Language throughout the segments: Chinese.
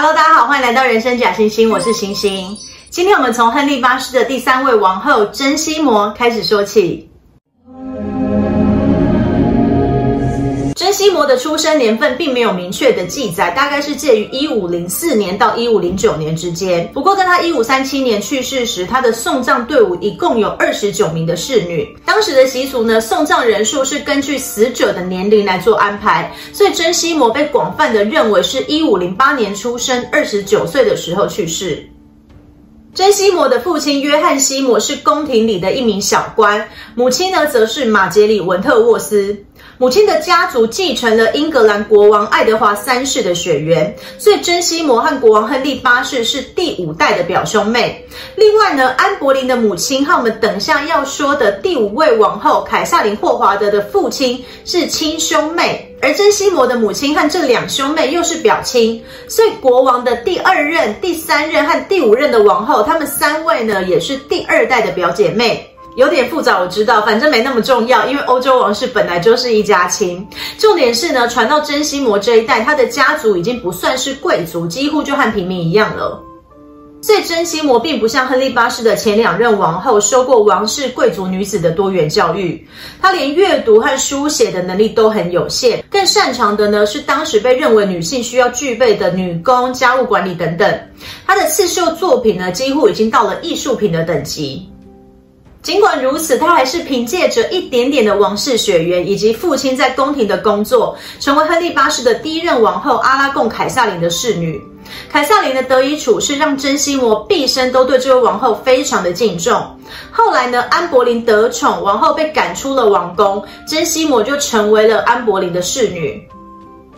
Hello，大家好，欢迎来到人生假星星，我是星星。今天我们从亨利八世的第三位王后珍西摩开始说起。西摩的出生年份并没有明确的记载，大概是介于一五零四年到一五零九年之间。不过，在他一五三七年去世时，他的送葬队伍一共有二十九名的侍女。当时的习俗呢，送葬人数是根据死者的年龄来做安排，所以珍西摩被广泛的认为是一五零八年出生，二十九岁的时候去世。珍西摩的父亲约翰西摩是宫廷里的一名小官，母亲呢则是马杰里文特沃斯。母亲的家族继承了英格兰国王爱德华三世的血缘，所以珍西摩和国王亨利八世是第五代的表兄妹。另外呢，安柏林的母亲和我们等下要说的第五位王后凯撒琳霍华德的父亲是亲兄妹，而珍西摩的母亲和这两兄妹又是表亲，所以国王的第二任、第三任和第五任的王后，他们三位呢也是第二代的表姐妹。有点复杂，我知道，反正没那么重要，因为欧洲王室本来就是一家亲。重点是呢，传到珍西摩这一代，他的家族已经不算是贵族，几乎就和平民一样了。所以珍西摩并不像亨利八世的前两任王后，受过王室贵族女子的多元教育，她连阅读和书写的能力都很有限，更擅长的呢是当时被认为女性需要具备的女工、家务管理等等。她的刺绣作品呢，几乎已经到了艺术品的等级。尽管如此，他还是凭借着一点点的王室血缘，以及父亲在宫廷的工作，成为亨利八世的第一任王后阿拉贡凯萨琳的侍女。凯萨琳的得以处事让珍西摩毕生都对这位王后非常的敬重。后来呢，安柏林得宠，王后被赶出了王宫，珍西摩就成为了安柏林的侍女。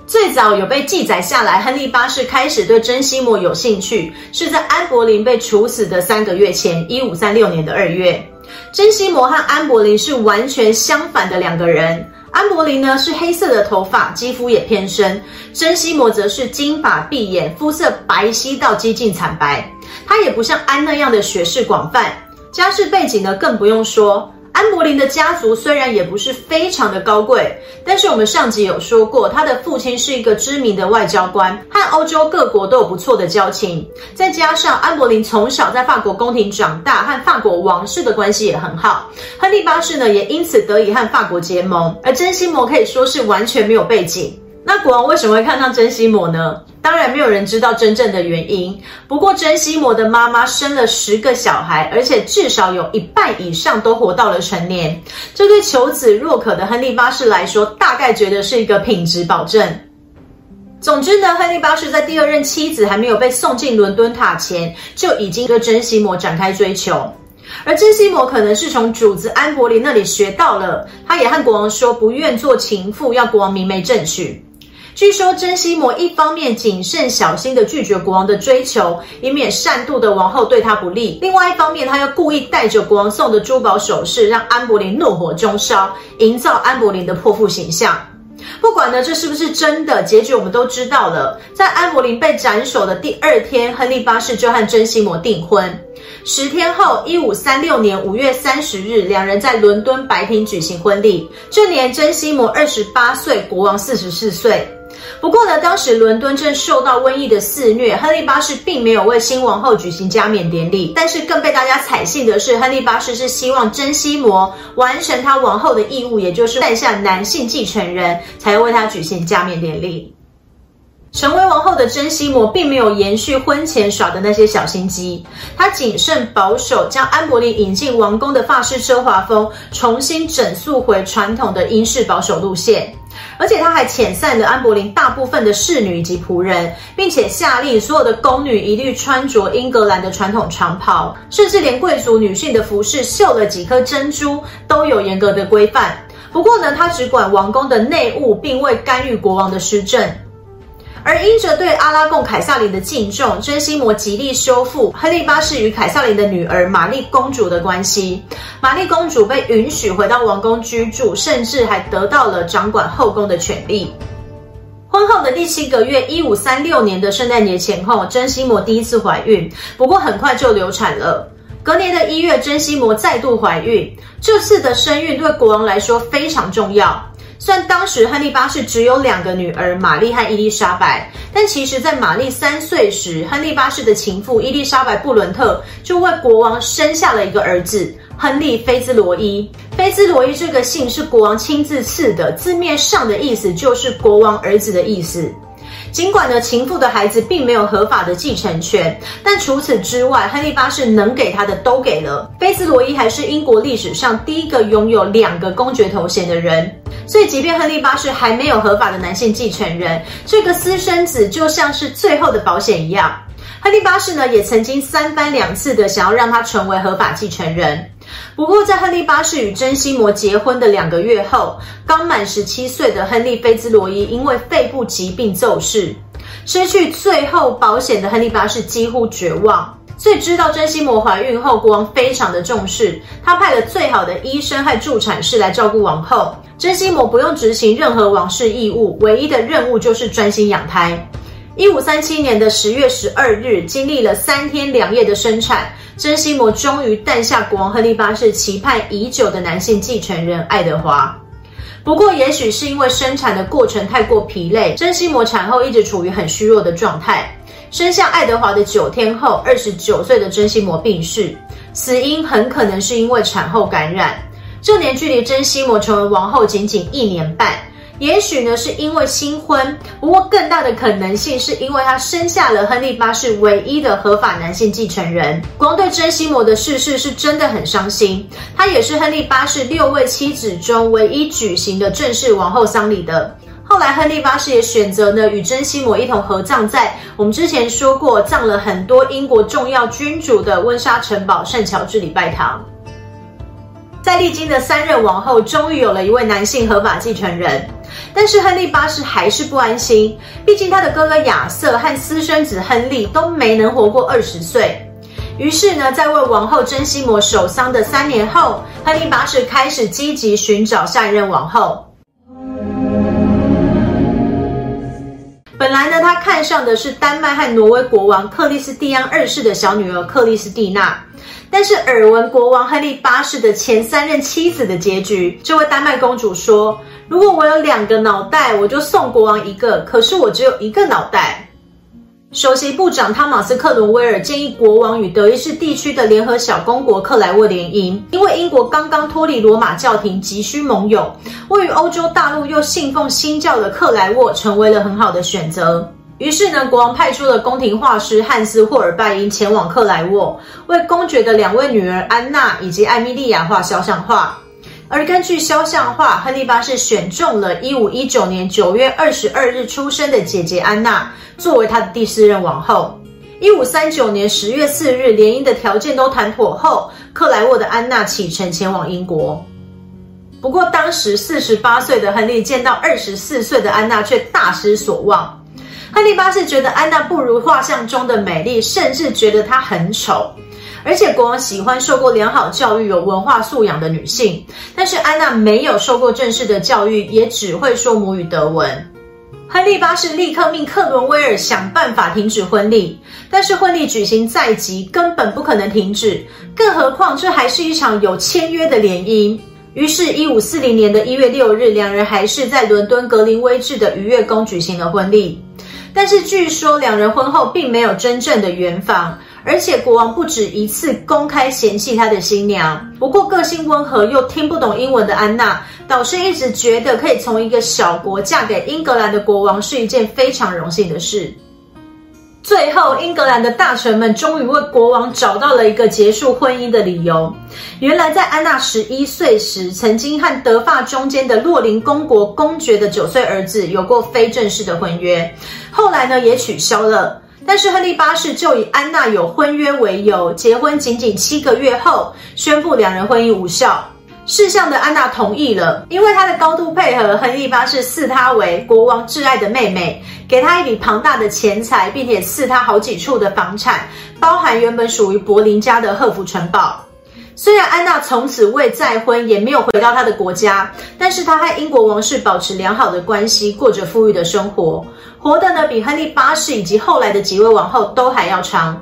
最早有被记载下来，亨利八世开始对珍西摩有兴趣，是在安柏林被处死的三个月前，一五三六年的二月。珍西摩和安柏林是完全相反的两个人。安柏林呢是黑色的头发，肌肤也偏深；珍西摩则是金发碧眼，肤色白皙到接近惨白。他也不像安那样的学识广泛，家世背景呢更不用说。安柏林的家族虽然也不是非常的高贵，但是我们上集有说过，他的父亲是一个知名的外交官，和欧洲各国都有不错的交情。再加上安柏林从小在法国宫廷长大，和法国王室的关系也很好，亨利八世呢也因此得以和法国结盟。而珍西摩可以说是完全没有背景。那国王为什么会看上珍西摩呢？当然没有人知道真正的原因。不过珍西摩的妈妈生了十个小孩，而且至少有一半以上都活到了成年，这对求子若渴的亨利八世来说，大概觉得是一个品质保证。总之呢，亨利八世在第二任妻子还没有被送进伦敦塔前，就已经对珍西摩展开追求。而珍西摩可能是从主子安柏林那里学到了，他也和国王说不愿做情妇，要国王明媒正娶。据说珍西摩一方面谨慎小心地拒绝国王的追求，以免善妒的王后对他不利；另外一方面，他又故意带着国王送的珠宝首饰，让安柏林怒火中烧，营造安柏林的泼妇形象。不管呢这是不是真的，结局我们都知道了。在安柏林被斩首的第二天，亨利八世就和珍西摩订婚。十天后，一五三六年五月三十日，两人在伦敦白厅举行婚礼。这年珍西摩二十八岁，国王四十四岁。不过呢，当时伦敦正受到瘟疫的肆虐，亨利八世并没有为新王后举行加冕典礼。但是更被大家采信的是，亨利八世是希望珍西摩完成他王后的义务，也就是诞下男性继承人，才为他举行加冕典礼。成为王后的珍西摩并没有延续婚前耍的那些小心机，她谨慎保守，将安柏林引进王宫的法式奢华风重新整肃回传统的英式保守路线。而且她还遣散了安柏林大部分的侍女以及仆人，并且下令所有的宫女一律穿着英格兰的传统长袍，甚至连贵族女性的服饰绣了几颗珍珠都有严格的规范。不过呢，她只管王宫的内务，并未干预国王的施政。而因着对阿拉贡凯萨琳的敬重，珍西摩极力修复亨利八世与凯萨琳的女儿玛丽公主的关系。玛丽公主被允许回到王宫居住，甚至还得到了掌管后宫的权利。婚后的第七个月，一五三六年的圣诞节前后，珍西摩第一次怀孕，不过很快就流产了。隔年的一月，珍西摩再度怀孕，这次的身孕对国王来说非常重要。虽然当时亨利八世只有两个女儿玛丽和伊丽莎白，但其实，在玛丽三岁时，亨利八世的情妇伊丽莎白布伦特就为国王生下了一个儿子亨利菲兹罗伊。菲兹罗伊这个姓是国王亲自赐的，字面上的意思就是国王儿子的意思。尽管呢，情妇的孩子并没有合法的继承权，但除此之外，亨利八世能给他的都给了。菲兹罗伊还是英国历史上第一个拥有两个公爵头衔的人，所以即便亨利八世还没有合法的男性继承人，这个私生子就像是最后的保险一样。亨利八世呢，也曾经三番两次的想要让他成为合法继承人。不过，在亨利八世与珍西摩结婚的两个月后，刚满十七岁的亨利菲兹罗伊因为肺部疾病骤逝，失去最后保险的亨利八世几乎绝望。所以，知道珍西摩怀孕后，国王非常的重视，他派了最好的医生和助产士来照顾王后。珍西摩不用执行任何王室义务，唯一的任务就是专心养胎。一五三七年的十月十二日，经历了三天两夜的生产。珍西摩终于诞下国王亨利八世期盼已久的男性继承人爱德华。不过，也许是因为生产的过程太过疲累，珍西摩产后一直处于很虚弱的状态。生下爱德华的九天后，二十九岁的珍西摩病逝，死因很可能是因为产后感染。这年距离珍西摩成为王后仅仅一年半。也许呢，是因为新婚，不过更大的可能性是因为他生下了亨利八世唯一的合法男性继承人。国王对珍西摩的逝世是真的很伤心，他也是亨利八世六位妻子中唯一举行的正式王后丧礼的。后来，亨利八世也选择呢与珍西摩一同合葬在我们之前说过葬了很多英国重要君主的温莎城堡圣乔治礼拜堂。在历经的三任王后，终于有了一位男性合法继承人。但是亨利八世还是不安心，毕竟他的哥哥亚瑟和私生子亨利都没能活过二十岁。于是呢，在为王后珍西摩守丧的三年后，亨利八世开始积极寻找下一任王后。本来呢，他看上的是丹麦和挪威国王克里斯蒂安二世的小女儿克里斯蒂娜。但是耳闻国王亨利八世的前三任妻子的结局，这位丹麦公主说。如果我有两个脑袋，我就送国王一个。可是我只有一个脑袋。首席部长汤马斯·克伦威尔建议国王与德意志地区的联合小公国克莱沃联姻，因为英国刚刚脱离罗马教廷，急需盟友。位于欧洲大陆又信奉新教的克莱沃成为了很好的选择。于是呢，国王派出了宫廷画师汉斯·霍尔拜因前往克莱沃，为公爵的两位女儿安娜以及艾米莉亚画肖像画。而根据肖像画，亨利八世选中了一五一九年九月二十二日出生的姐姐安娜作为他的第四任王后。一五三九年十月四日，联姻的条件都谈妥后，克莱沃的安娜启程前往英国。不过，当时四十八岁的亨利见到二十四岁的安娜，却大失所望。亨利八世觉得安娜不如画像中的美丽，甚至觉得她很丑。而且国王喜欢受过良好教育、有文化素养的女性，但是安娜没有受过正式的教育，也只会说母语德文。亨利八世立刻命克伦威尔想办法停止婚礼，但是婚礼举行在即，根本不可能停止，更何况这还是一场有签约的联姻。于是，一五四零年的一月六日，两人还是在伦敦格林威治的愉悦宫举行了婚礼。但是，据说两人婚后并没有真正的圆房。而且国王不止一次公开嫌弃他的新娘。不过个性温和又听不懂英文的安娜，倒是一直觉得可以从一个小国嫁给英格兰的国王是一件非常荣幸的事。最后，英格兰的大臣们终于为国王找到了一个结束婚姻的理由。原来，在安娜十一岁时，曾经和德法中间的洛林公国公爵的九岁儿子有过非正式的婚约，后来呢也取消了。但是亨利八世就以安娜有婚约为由，结婚仅仅七个月后，宣布两人婚姻无效。事相的安娜同意了，因为她的高度配合，亨利八世视她为国王挚爱的妹妹，给她一笔庞大的钱财，并且赐她好几处的房产，包含原本属于柏林家的赫福城堡。虽然安娜从此未再婚，也没有回到她的国家，但是她和英国王室保持良好的关系，过着富裕的生活。活得呢比亨利八世以及后来的几位王后都还要长。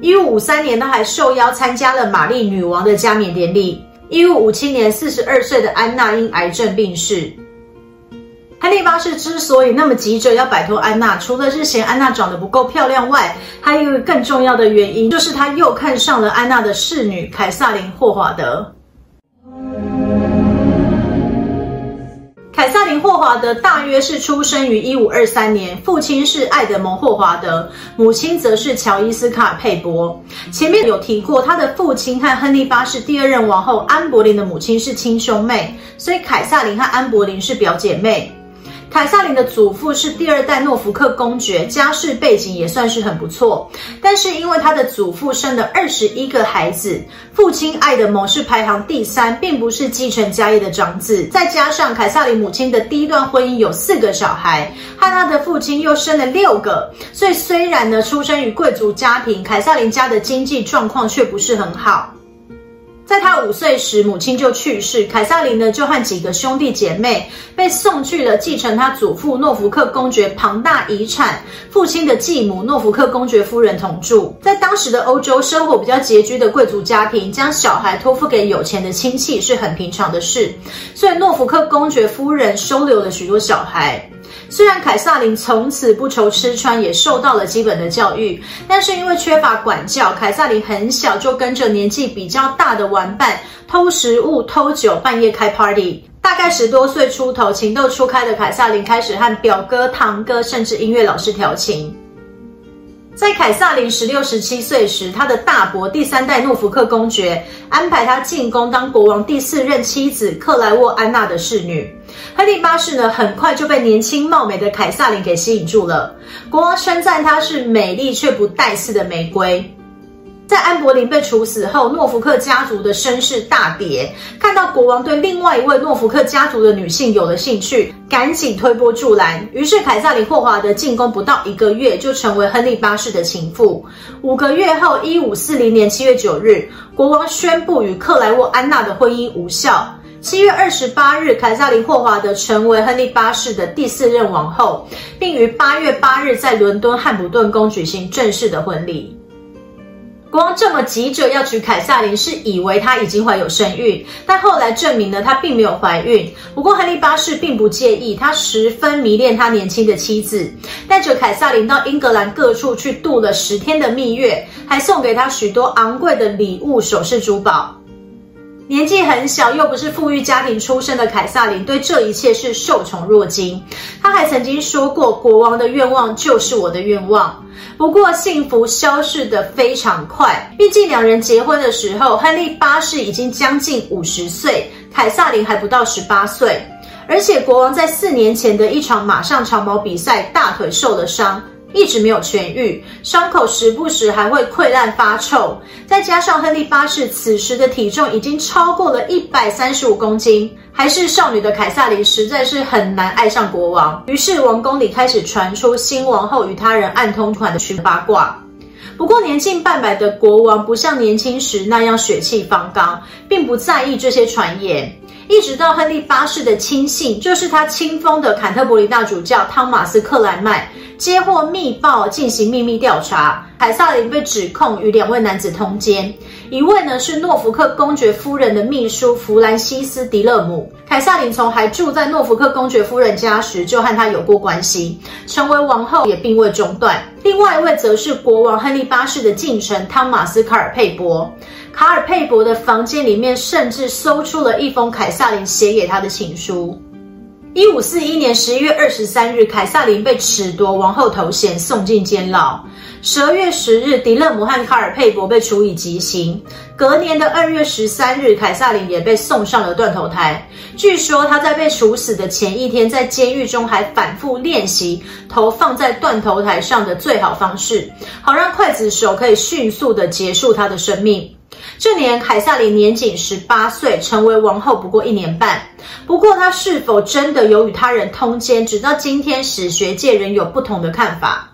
一五五三年，她还受邀参加了玛丽女王的加冕典礼。一五五七年，四十二岁的安娜因癌症病逝。亨利八世之所以那么急着要摆脱安娜，除了是嫌安娜长得不够漂亮外，还有一个更重要的原因，就是他又看上了安娜的侍女凯撒琳霍华德。凯撒琳霍华德大约是出生于一五二三年，父亲是爱德蒙霍华德，母亲则是乔伊斯卡尔佩波。前面有提过，他的父亲和亨利八世第二任王后安柏林的母亲是亲兄妹，所以凯撒琳和安柏林是表姐妹。凯瑟琳的祖父是第二代诺福克公爵，家世背景也算是很不错。但是因为他的祖父生了二十一个孩子，父亲爱德蒙是排行第三，并不是继承家业的长子。再加上凯瑟琳母亲的第一段婚姻有四个小孩，和他的父亲又生了六个，所以虽然呢出生于贵族家庭，凯瑟琳家的经济状况却不是很好。在他五岁时，母亲就去世，凯瑟琳呢就和几个兄弟姐妹被送去了继承他祖父诺福克公爵庞大遗产，父亲的继母诺福克公爵夫人同住。在当时的欧洲，生活比较拮据的贵族家庭，将小孩托付给有钱的亲戚是很平常的事，所以诺福克公爵夫人收留了许多小孩。虽然凯瑟琳从此不愁吃穿，也受到了基本的教育，但是因为缺乏管教，凯瑟琳很小就跟着年纪比较大的玩伴偷食物、偷酒，半夜开 party。大概十多岁出头，情窦初开的凯瑟琳开始和表哥、堂哥，甚至音乐老师调情。在凯撒琳十六、十七岁时，他的大伯第三代诺福克公爵安排他进宫当国王第四任妻子克莱沃安娜的侍女。亨利八世呢，很快就被年轻貌美的凯撒琳给吸引住了。国王称赞她是美丽却不带刺的玫瑰。在安柏林被处死后，诺福克家族的声势大跌。看到国王对另外一位诺福克家族的女性有了兴趣，赶紧推波助澜。于是凯萨琳霍华德进宫不到一个月，就成为亨利八世的情妇。五个月后，一五四零年七月九日，国王宣布与克莱沃安娜的婚姻无效。七月二十八日，凯萨琳霍华德成为亨利八世的第四任王后，并于八月八日在伦敦汉普顿宫举行正式的婚礼。国王这么急着要娶凯瑟琳，是以为她已经怀有身孕，但后来证明了，她并没有怀孕。不过亨利八世并不介意，他十分迷恋他年轻的妻子，带着凯瑟琳到英格兰各处去度了十天的蜜月，还送给她许多昂贵的礼物、首饰、珠宝。年纪很小又不是富裕家庭出身的凯萨琳，对这一切是受宠若惊。他还曾经说过：“国王的愿望就是我的愿望。”不过幸福消逝得非常快。毕竟两人结婚的时候，亨利八世已经将近五十岁，凯萨琳还不到十八岁。而且国王在四年前的一场马上长矛比赛，大腿受了伤。一直没有痊愈，伤口时不时还会溃烂发臭。再加上亨利八世此时的体重已经超过了一百三十五公斤，还是少女的凯撒琳实在是很难爱上国王。于是王宫里开始传出新王后与他人暗通款的群八卦。不过年近半百的国王不像年轻时那样血气方刚，并不在意这些传言。一直到亨利八世的亲信，就是他亲封的坎特伯里大主教汤马斯·克莱曼。接获密报进行秘密调查，凯撒林被指控与两位男子通奸，一位呢是诺福克公爵夫人的秘书弗兰西斯·迪勒姆。凯萨琳从还住在诺福克公爵夫人家时就和他有过关系，成为王后也并未中断。另外一位则是国王亨利八世的近臣汤马斯·卡尔佩伯。卡尔佩伯的房间里面甚至搜出了一封凯萨琳写给他的情书。一五四一年十一月二十三日，凯撒琳被褫夺王后头衔，送进监牢。十二月十日，迪勒姆和卡尔佩伯被处以极刑。隔年的二月十三日，凯撒琳也被送上了断头台。据说他在被处死的前一天，在监狱中还反复练习头放在断头台上的最好方式，好让刽子手可以迅速地结束他的生命。这年，凯萨琳年仅十八岁，成为王后不过一年半。不过，她是否真的有与他人通奸，直到今天，史学界仍有不同的看法。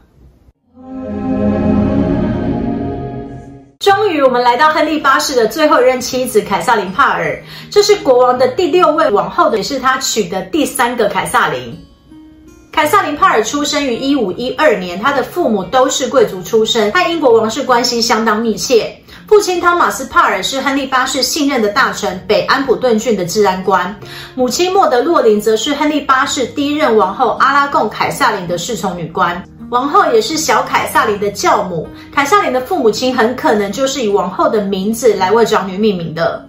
终于，我们来到亨利八世的最后一任妻子凯萨琳帕尔，这是国王的第六位王后，也是他娶的第三个凯萨琳。凯萨琳帕尔出生于一五一二年，她的父母都是贵族出身，和英国王室关系相当密切。父亲汤马斯·帕尔是亨利八世信任的大臣北安普顿郡的治安官，母亲莫德洛林则是亨利八世第一任王后阿拉贡凯萨琳的侍从女官。王后也是小凯萨琳的教母，凯萨琳的父母亲很可能就是以王后的名字来为长女命名的。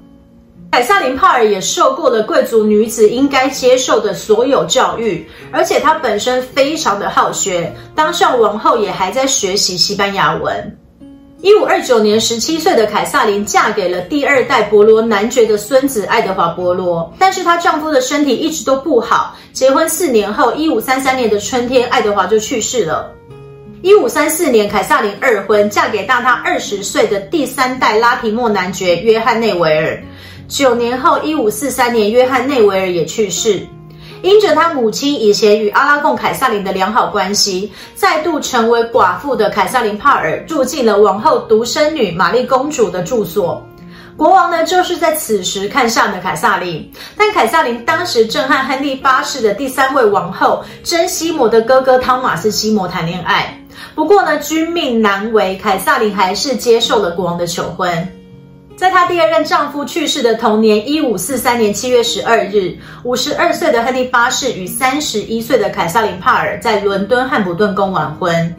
凯萨琳·帕尔也受过了贵族女子应该接受的所有教育，而且她本身非常的好学，当上王后也还在学习西班牙文。一五二九年，十七岁的凯撒琳嫁给了第二代博罗男爵的孙子爱德华·博罗，但是她丈夫的身体一直都不好。结婚四年后，一五三三年的春天，爱德华就去世了。一五三四年，凯撒琳二婚，嫁给大她二十岁的第三代拉提莫男爵约翰内维尔。九年后，一五四三年，约翰内维尔也去世。因着他母亲以前与阿拉贡凯萨琳的良好关系，再度成为寡妇的凯萨琳帕尔住进了王后独生女玛丽公主的住所。国王呢，就是在此时看上了凯萨琳，但凯萨琳当时正和亨利八世的第三位王后珍西摩的哥哥汤马斯西摩谈恋爱。不过呢，君命难违，凯萨琳还是接受了国王的求婚。在她第二任丈夫去世的同年，一五四三年七月十二日，五十二岁的亨利八世与三十一岁的凯瑟琳帕尔在伦敦汉普顿宫完婚。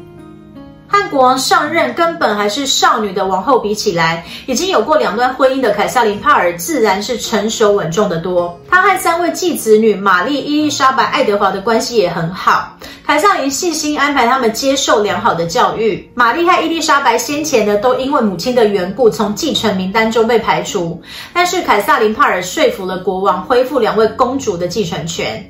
和国王上任根本还是少女的王后比起来，已经有过两段婚姻的凯萨琳帕尔自然是成熟稳重得多。她和三位继子女玛丽、伊丽莎白、爱德华的关系也很好。凯萨琳细心安排他们接受良好的教育。玛丽和伊丽莎白先前呢，都因为母亲的缘故从继承名单中被排除，但是凯萨琳帕尔说服了国王，恢复两位公主的继承权。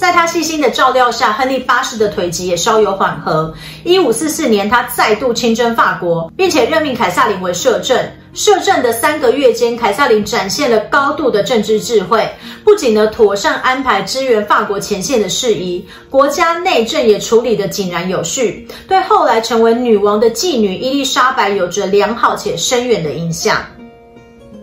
在他细心的照料下，亨利八世的腿疾也稍有缓和。一五四四年，他再度亲征法国，并且任命凯萨琳为摄政。摄政的三个月间，凯萨琳展现了高度的政治智慧，不仅呢妥善安排支援法国前线的事宜，国家内政也处理得井然有序，对后来成为女王的继女伊丽莎白有着良好且深远的影响。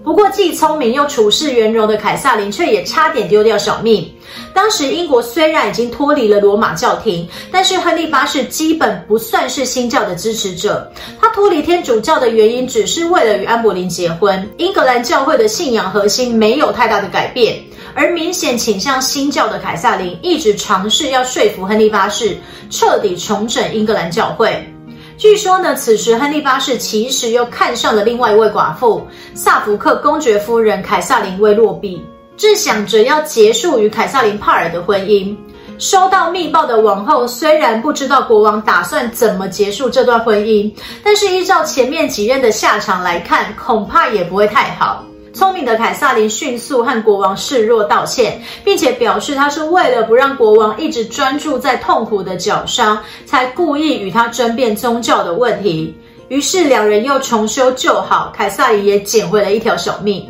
不过，既聪明又处事圆融的凯萨琳，却也差点丢掉小命。当时英国虽然已经脱离了罗马教廷，但是亨利八世基本不算是新教的支持者。他脱离天主教的原因，只是为了与安柏林结婚。英格兰教会的信仰核心没有太大的改变，而明显倾向新教的凯萨琳，一直尝试要说服亨利八世彻底重整英格兰教会。据说呢，此时亨利八世其实又看上了另外一位寡妇——萨福克公爵夫人凯瑟琳·威洛比，正想着要结束与凯瑟琳·帕尔的婚姻。收到密报的王后虽然不知道国王打算怎么结束这段婚姻，但是依照前面几任的下场来看，恐怕也不会太好。聪明的凯萨琳迅速和国王示弱道歉，并且表示他是为了不让国王一直专注在痛苦的脚上，才故意与他争辩宗教的问题。于是两人又重修旧好，凯萨琳也捡回了一条小命。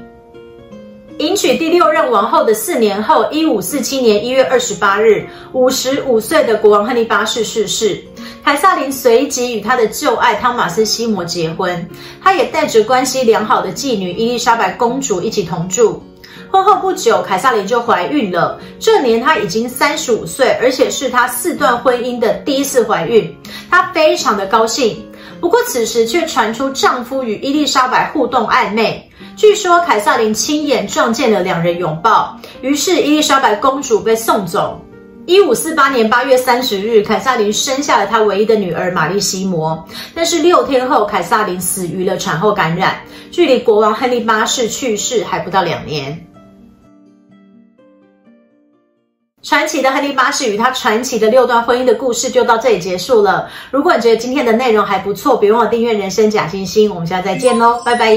迎娶第六任王后的四年后，一五四七年一月二十八日，五十五岁的国王亨利八世逝世。凯撒琳随即与他的旧爱汤马斯西摩结婚，他也带着关系良好的继女伊丽莎白公主一起同住。婚后不久，凯撒琳就怀孕了。这年她已经三十五岁，而且是她四段婚姻的第一次怀孕，她非常的高兴。不过此时却传出丈夫与伊丽莎白互动暧昧，据说凯撒琳亲眼撞见了两人拥抱，于是伊丽莎白公主被送走。一五四八年八月三十日，凯撒琳生下了她唯一的女儿玛丽西摩。但是六天后，凯撒琳死于了产后感染，距离国王亨利八世去世还不到两年。传奇的亨利八世与他传奇的六段婚姻的故事就到这里结束了。如果你觉得今天的内容还不错，别忘了订阅人生假星星。我们下次再见喽，拜拜。